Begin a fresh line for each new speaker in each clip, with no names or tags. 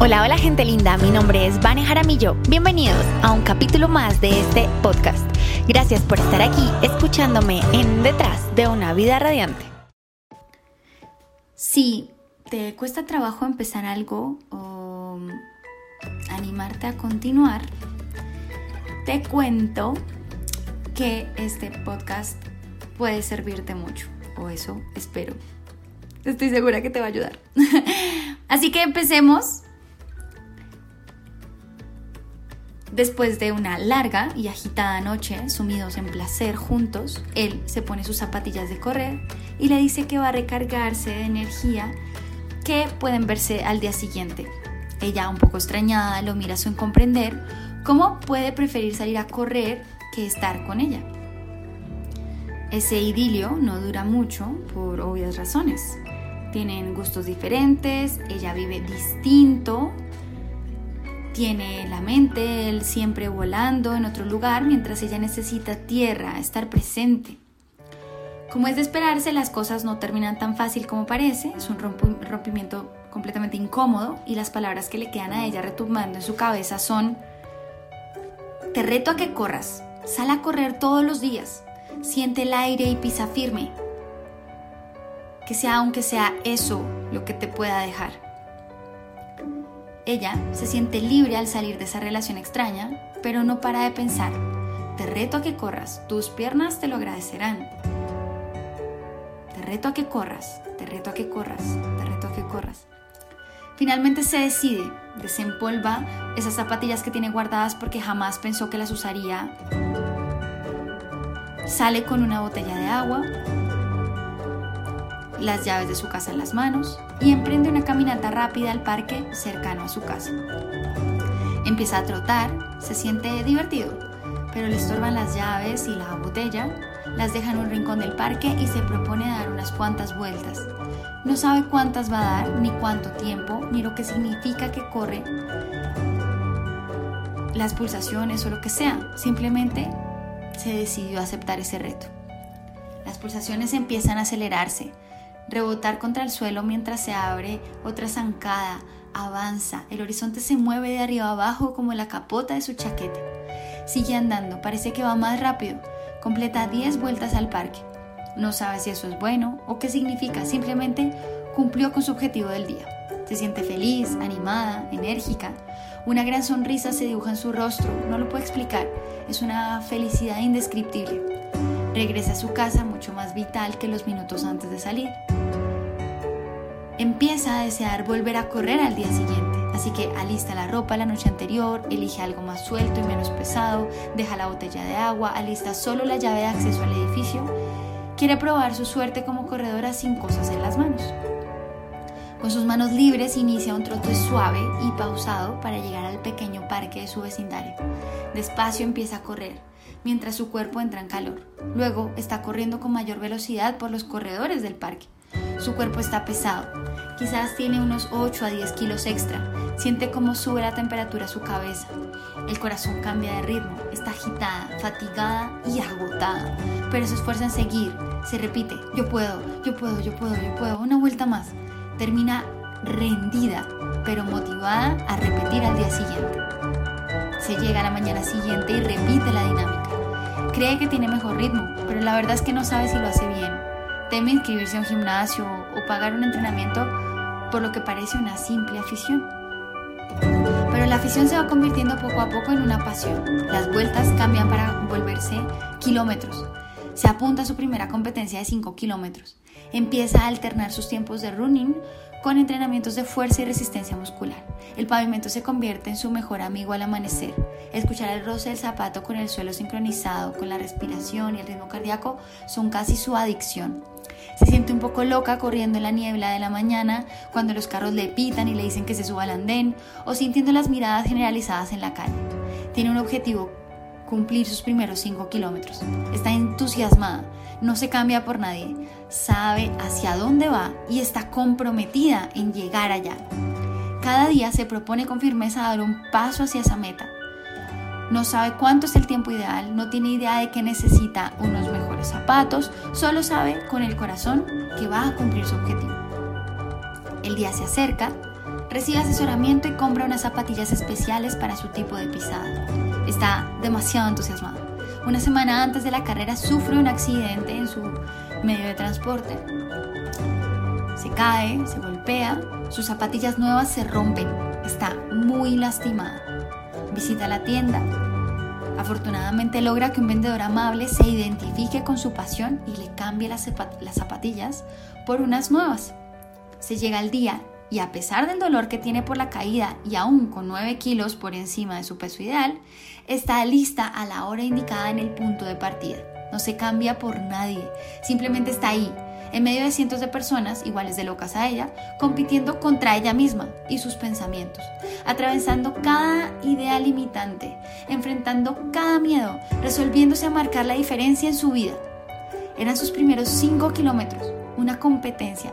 Hola, hola gente linda, mi nombre es Vane Jaramillo. Bienvenidos a un capítulo más de este podcast. Gracias por estar aquí escuchándome en Detrás de una vida radiante.
Si te cuesta trabajo empezar algo o animarte a continuar, te cuento que este podcast puede servirte mucho, o eso espero. Estoy segura que te va a ayudar. Así que empecemos. Después de una larga y agitada noche, sumidos en placer juntos, él se pone sus zapatillas de correr y le dice que va a recargarse de energía que pueden verse al día siguiente. Ella, un poco extrañada, lo mira sin comprender cómo puede preferir salir a correr que estar con ella. Ese idilio no dura mucho por obvias razones. Tienen gustos diferentes, ella vive distinto, tiene la mente, él siempre volando en otro lugar mientras ella necesita tierra, estar presente. Como es de esperarse, las cosas no terminan tan fácil como parece, es un rompimiento completamente incómodo y las palabras que le quedan a ella retumbando en su cabeza son, te reto a que corras, sal a correr todos los días, siente el aire y pisa firme, que sea aunque sea eso lo que te pueda dejar. Ella se siente libre al salir de esa relación extraña, pero no para de pensar, te reto a que corras, tus piernas te lo agradecerán. Te reto a que corras, te reto a que corras, te reto a que corras. Finalmente se decide, desempolva esas zapatillas que tiene guardadas porque jamás pensó que las usaría. Sale con una botella de agua, las llaves de su casa en las manos y emprende una caminata rápida al parque cercano a su casa. Empieza a trotar, se siente divertido, pero le estorban las llaves y la botella, las deja en un rincón del parque y se propone dar unas cuantas vueltas. No sabe cuántas va a dar, ni cuánto tiempo, ni lo que significa que corre, las pulsaciones o lo que sea. Simplemente se decidió a aceptar ese reto. Las pulsaciones empiezan a acelerarse, rebotar contra el suelo mientras se abre otra zancada, avanza, el horizonte se mueve de arriba abajo como la capota de su chaqueta. Sigue andando, parece que va más rápido, completa 10 vueltas al parque. No sabe si eso es bueno o qué significa, simplemente cumplió con su objetivo del día. Se siente feliz, animada, enérgica. Una gran sonrisa se dibuja en su rostro, no lo puede explicar, es una felicidad indescriptible. Regresa a su casa mucho más vital que los minutos antes de salir empieza a desear volver a correr al día siguiente. Así que alista la ropa la noche anterior, elige algo más suelto y menos pesado, deja la botella de agua, alista solo la llave de acceso al edificio. Quiere probar su suerte como corredora sin cosas en las manos. Con sus manos libres inicia un trote suave y pausado para llegar al pequeño parque de su vecindario. Despacio empieza a correr, mientras su cuerpo entra en calor. Luego está corriendo con mayor velocidad por los corredores del parque. Su cuerpo está pesado, quizás tiene unos 8 a 10 kilos extra. Siente cómo sube la temperatura a su cabeza. El corazón cambia de ritmo, está agitada, fatigada y agotada, pero se esfuerza en seguir. Se repite, yo puedo, yo puedo, yo puedo, yo puedo, una vuelta más. Termina rendida, pero motivada a repetir al día siguiente. Se llega a la mañana siguiente y repite la dinámica. Cree que tiene mejor ritmo, pero la verdad es que no sabe si lo hace bien teme inscribirse a un gimnasio o pagar un entrenamiento por lo que parece una simple afición. Pero la afición se va convirtiendo poco a poco en una pasión. Las vueltas cambian para volverse kilómetros. Se apunta a su primera competencia de 5 kilómetros. Empieza a alternar sus tiempos de running con entrenamientos de fuerza y resistencia muscular. El pavimento se convierte en su mejor amigo al amanecer. Escuchar el roce del zapato con el suelo sincronizado, con la respiración y el ritmo cardíaco son casi su adicción. Se siente un poco loca corriendo en la niebla de la mañana cuando los carros le pitan y le dicen que se suba al andén o sintiendo las miradas generalizadas en la calle. Tiene un objetivo, cumplir sus primeros 5 kilómetros. Está entusiasmada, no se cambia por nadie, sabe hacia dónde va y está comprometida en llegar allá. Cada día se propone con firmeza dar un paso hacia esa meta. No sabe cuánto es el tiempo ideal, no tiene idea de que necesita unos mejores zapatos, solo sabe con el corazón que va a cumplir su objetivo. El día se acerca, Recibe asesoramiento y compra unas zapatillas especiales para su tipo de pisada. Está demasiado entusiasmado. Una semana antes de la carrera sufre un accidente en su medio de transporte. Se cae, se golpea, sus zapatillas nuevas se rompen. Está muy lastimado. Visita la tienda. Afortunadamente logra que un vendedor amable se identifique con su pasión y le cambie las, zapatillas por unas nuevas. Se llega el día y a pesar del dolor que tiene por la caída y aún con 9 kilos por encima de su peso ideal, está lista a la hora indicada en el punto de partida. No se cambia por nadie, simplemente está ahí, en medio de cientos de personas iguales de locas a ella, compitiendo contra ella misma y sus pensamientos, atravesando cada idea limitante, enfrentando cada miedo, resolviéndose a marcar la diferencia en su vida. Eran sus primeros 5 kilómetros, una competencia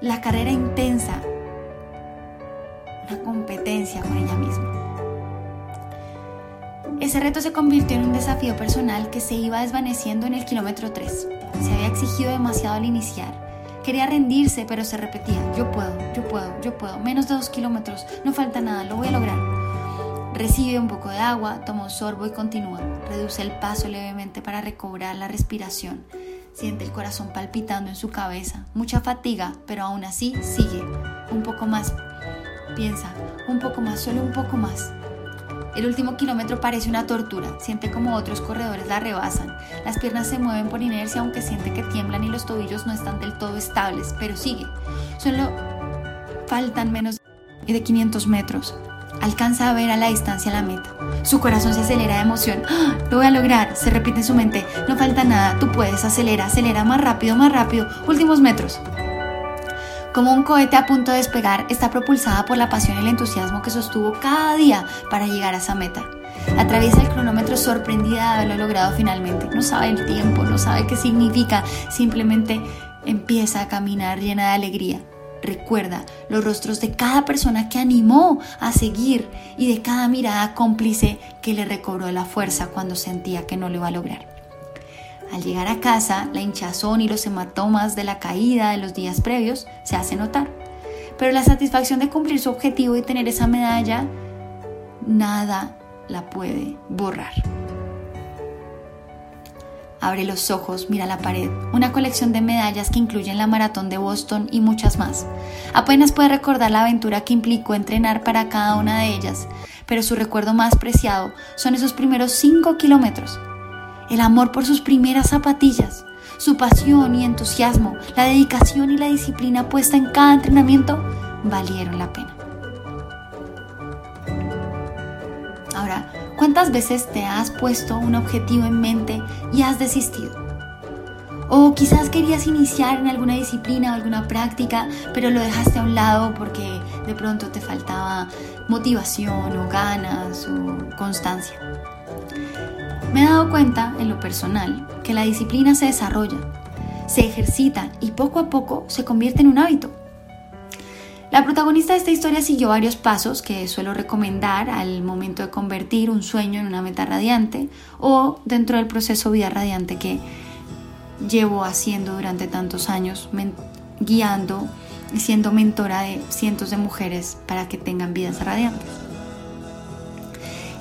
la carrera intensa, una competencia con ella misma. Ese reto se convirtió en un desafío personal que se iba desvaneciendo en el kilómetro 3. Se había exigido demasiado al iniciar. Quería rendirse, pero se repetía, yo puedo, yo puedo, yo puedo, menos de dos kilómetros, no falta nada, lo voy a lograr. Recibe un poco de agua, toma un sorbo y continúa. Reduce el paso levemente para recobrar la respiración. Siente el corazón palpitando en su cabeza, mucha fatiga, pero aún así sigue. Un poco más. Piensa, un poco más, solo un poco más. El último kilómetro parece una tortura, siente como otros corredores la rebasan. Las piernas se mueven por inercia aunque siente que tiemblan y los tobillos no están del todo estables, pero sigue. Solo faltan menos de 500 metros. Alcanza a ver a la distancia la meta. Su corazón se acelera de emoción. ¡Ah! Lo voy a lograr, se repite en su mente. No falta nada, tú puedes, acelera, acelera más rápido, más rápido. Últimos metros. Como un cohete a punto de despegar, está propulsada por la pasión y el entusiasmo que sostuvo cada día para llegar a esa meta. Atraviesa el cronómetro sorprendida de haberlo logrado finalmente. No sabe el tiempo, no sabe qué significa, simplemente empieza a caminar llena de alegría. Recuerda los rostros de cada persona que animó a seguir y de cada mirada cómplice que le recobró la fuerza cuando sentía que no lo iba a lograr. Al llegar a casa, la hinchazón y los hematomas de la caída de los días previos se hace notar. Pero la satisfacción de cumplir su objetivo y tener esa medalla, nada la puede borrar. Abre los ojos, mira la pared, una colección de medallas que incluyen la maratón de Boston y muchas más. Apenas puede recordar la aventura que implicó entrenar para cada una de ellas, pero su recuerdo más preciado son esos primeros cinco kilómetros. El amor por sus primeras zapatillas, su pasión y entusiasmo, la dedicación y la disciplina puesta en cada entrenamiento valieron la pena. Ahora, ¿Cuántas veces te has puesto un objetivo en mente y has desistido? O quizás querías iniciar en alguna disciplina o alguna práctica, pero lo dejaste a un lado porque de pronto te faltaba motivación o ganas o constancia. Me he dado cuenta en lo personal que la disciplina se desarrolla, se ejercita y poco a poco se convierte en un hábito. La protagonista de esta historia siguió varios pasos que suelo recomendar al momento de convertir un sueño en una meta radiante o dentro del proceso vida radiante que llevo haciendo durante tantos años, guiando y siendo mentora de cientos de mujeres para que tengan vidas radiantes.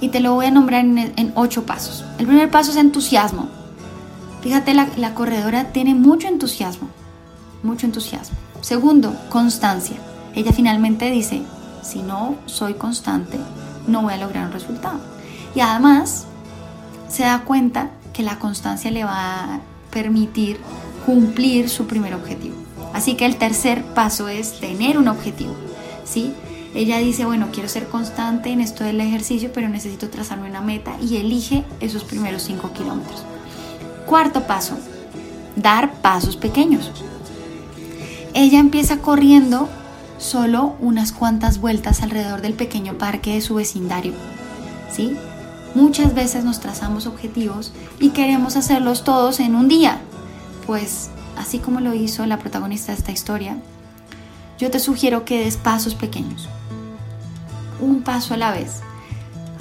Y te lo voy a nombrar en, ocho pasos. El primer paso es entusiasmo. Fíjate, la, la corredora tiene mucho entusiasmo, mucho entusiasmo. Segundo, constancia ella finalmente dice, si no soy constante, no voy a lograr un resultado. Y además se da cuenta que la constancia le va a permitir cumplir su primer objetivo. Así que el tercer paso es tener un objetivo. ¿sí? Ella dice, bueno, quiero ser constante en esto del ejercicio, pero necesito trazarme una meta y elige esos primeros 5 kilómetros. Cuarto paso, dar pasos pequeños. Ella empieza corriendo solo unas cuantas vueltas alrededor del pequeño parque de su vecindario. ¿Sí? Muchas veces nos trazamos objetivos y queremos hacerlos todos en un día. Pues, así como lo hizo la protagonista de esta historia, yo te sugiero que des pasos pequeños. Un paso a la vez.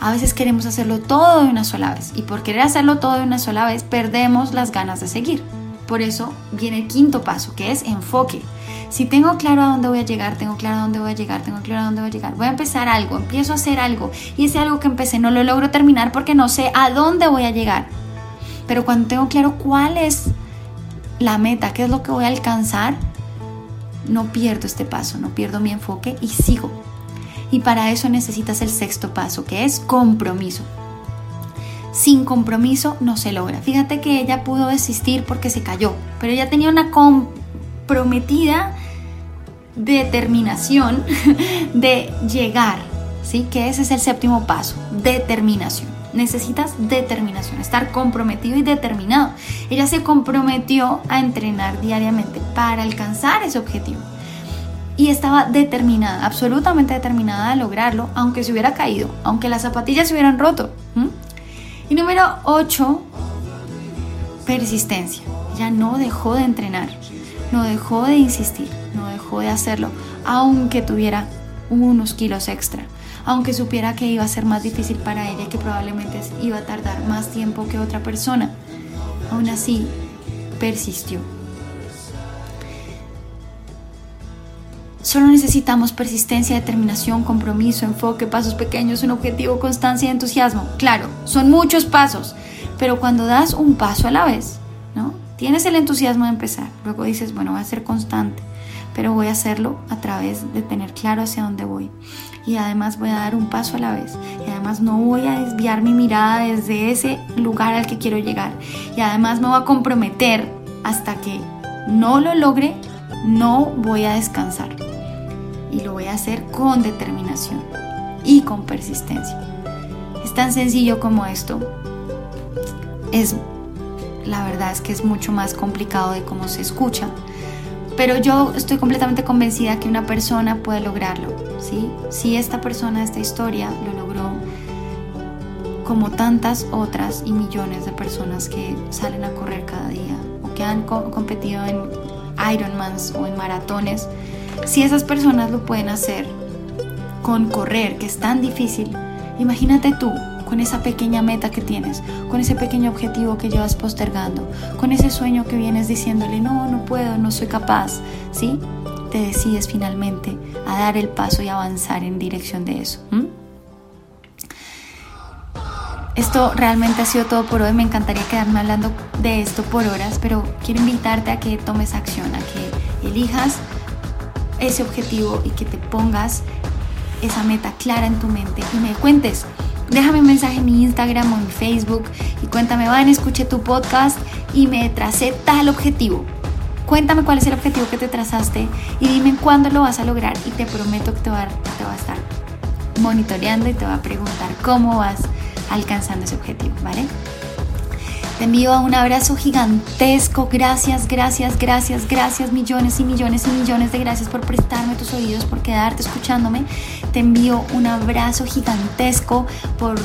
A veces queremos hacerlo todo de una sola vez y por querer hacerlo todo de una sola vez perdemos las ganas de seguir. Por eso viene el quinto paso, que es enfoque. Si tengo claro a dónde voy a llegar, tengo claro a dónde voy a llegar, tengo claro a dónde voy a llegar. Voy a empezar algo, empiezo a hacer algo y ese algo que empecé no lo logro terminar porque no sé a dónde voy a llegar. Pero cuando tengo claro cuál es la meta, qué es lo que voy a alcanzar, no pierdo este paso, no pierdo mi enfoque y sigo. Y para eso necesitas el sexto paso, que es compromiso. Sin compromiso no se logra. Fíjate que ella pudo desistir porque se cayó, pero ella tenía una comprometida determinación de llegar, ¿sí? Que ese es el séptimo paso, determinación. Necesitas determinación, estar comprometido y determinado. Ella se comprometió a entrenar diariamente para alcanzar ese objetivo. Y estaba determinada, absolutamente determinada a lograrlo, aunque se hubiera caído, aunque las zapatillas se hubieran roto. Y número 8, persistencia. Ya no dejó de entrenar, no dejó de insistir, no dejó de hacerlo, aunque tuviera unos kilos extra, aunque supiera que iba a ser más difícil para ella y que probablemente iba a tardar más tiempo que otra persona. Aún así, persistió. Solo necesitamos persistencia, determinación, compromiso, enfoque, pasos pequeños, un objetivo, constancia y entusiasmo. Claro, son muchos pasos, pero cuando das un paso a la vez, ¿no? Tienes el entusiasmo de empezar, luego dices, bueno, voy a ser constante, pero voy a hacerlo a través de tener claro hacia dónde voy. Y además voy a dar un paso a la vez. Y además no voy a desviar mi mirada desde ese lugar al que quiero llegar. Y además me voy a comprometer hasta que no lo logre, no voy a descansar. Y lo voy a hacer con determinación y con persistencia. Es tan sencillo como esto. Es la verdad es que es mucho más complicado de cómo se escucha. Pero yo estoy completamente convencida que una persona puede lograrlo, Si esta persona, esta historia, lo logró, como tantas otras y millones de personas que salen a correr cada día o que han competido en Ironmans o en maratones, si esas personas lo pueden hacer con correr, que es tan difícil, imagínate tú con esa pequeña meta que tienes, con ese pequeño objetivo que llevas postergando, con ese sueño que vienes diciéndole, no, no puedo, no soy capaz, ¿sí? Te decides finalmente a dar el paso y avanzar en dirección de eso. Esto realmente ha sido todo por hoy. Me encantaría quedarme hablando de esto por horas, pero quiero invitarte a que tomes acción, a que elijas ese objetivo y que te pongas esa meta clara en tu mente y me cuentes Déjame un mensaje en mi Instagram o en mi Facebook y cuéntame, Van, escuché tu podcast y me tracé tal objetivo. Cuéntame cuál es el objetivo que te trazaste y dime cuándo lo vas a lograr y te prometo que te va, te va a estar monitoreando y te va a preguntar cómo vas alcanzando ese objetivo, ¿vale? Te envío un abrazo gigantesco. Gracias, gracias, gracias, gracias. Millones y millones y millones de gracias por prestarme tus oídos, por quedarte escuchándome. Te envío un abrazo gigantesco por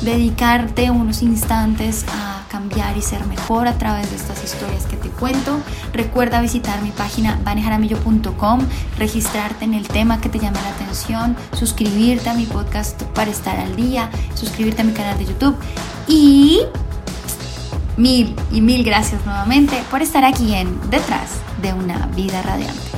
dedicarte unos instantes a y ser mejor a través de estas historias que te cuento. Recuerda visitar mi página vanejaramillo.com, registrarte en el tema que te llame la atención, suscribirte a mi podcast para estar al día, suscribirte a mi canal de YouTube y Mil y mil gracias nuevamente por estar aquí en Detrás de una vida radiante.